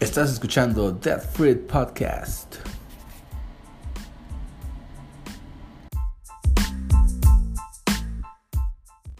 Estás escuchando Death Fruit Podcast.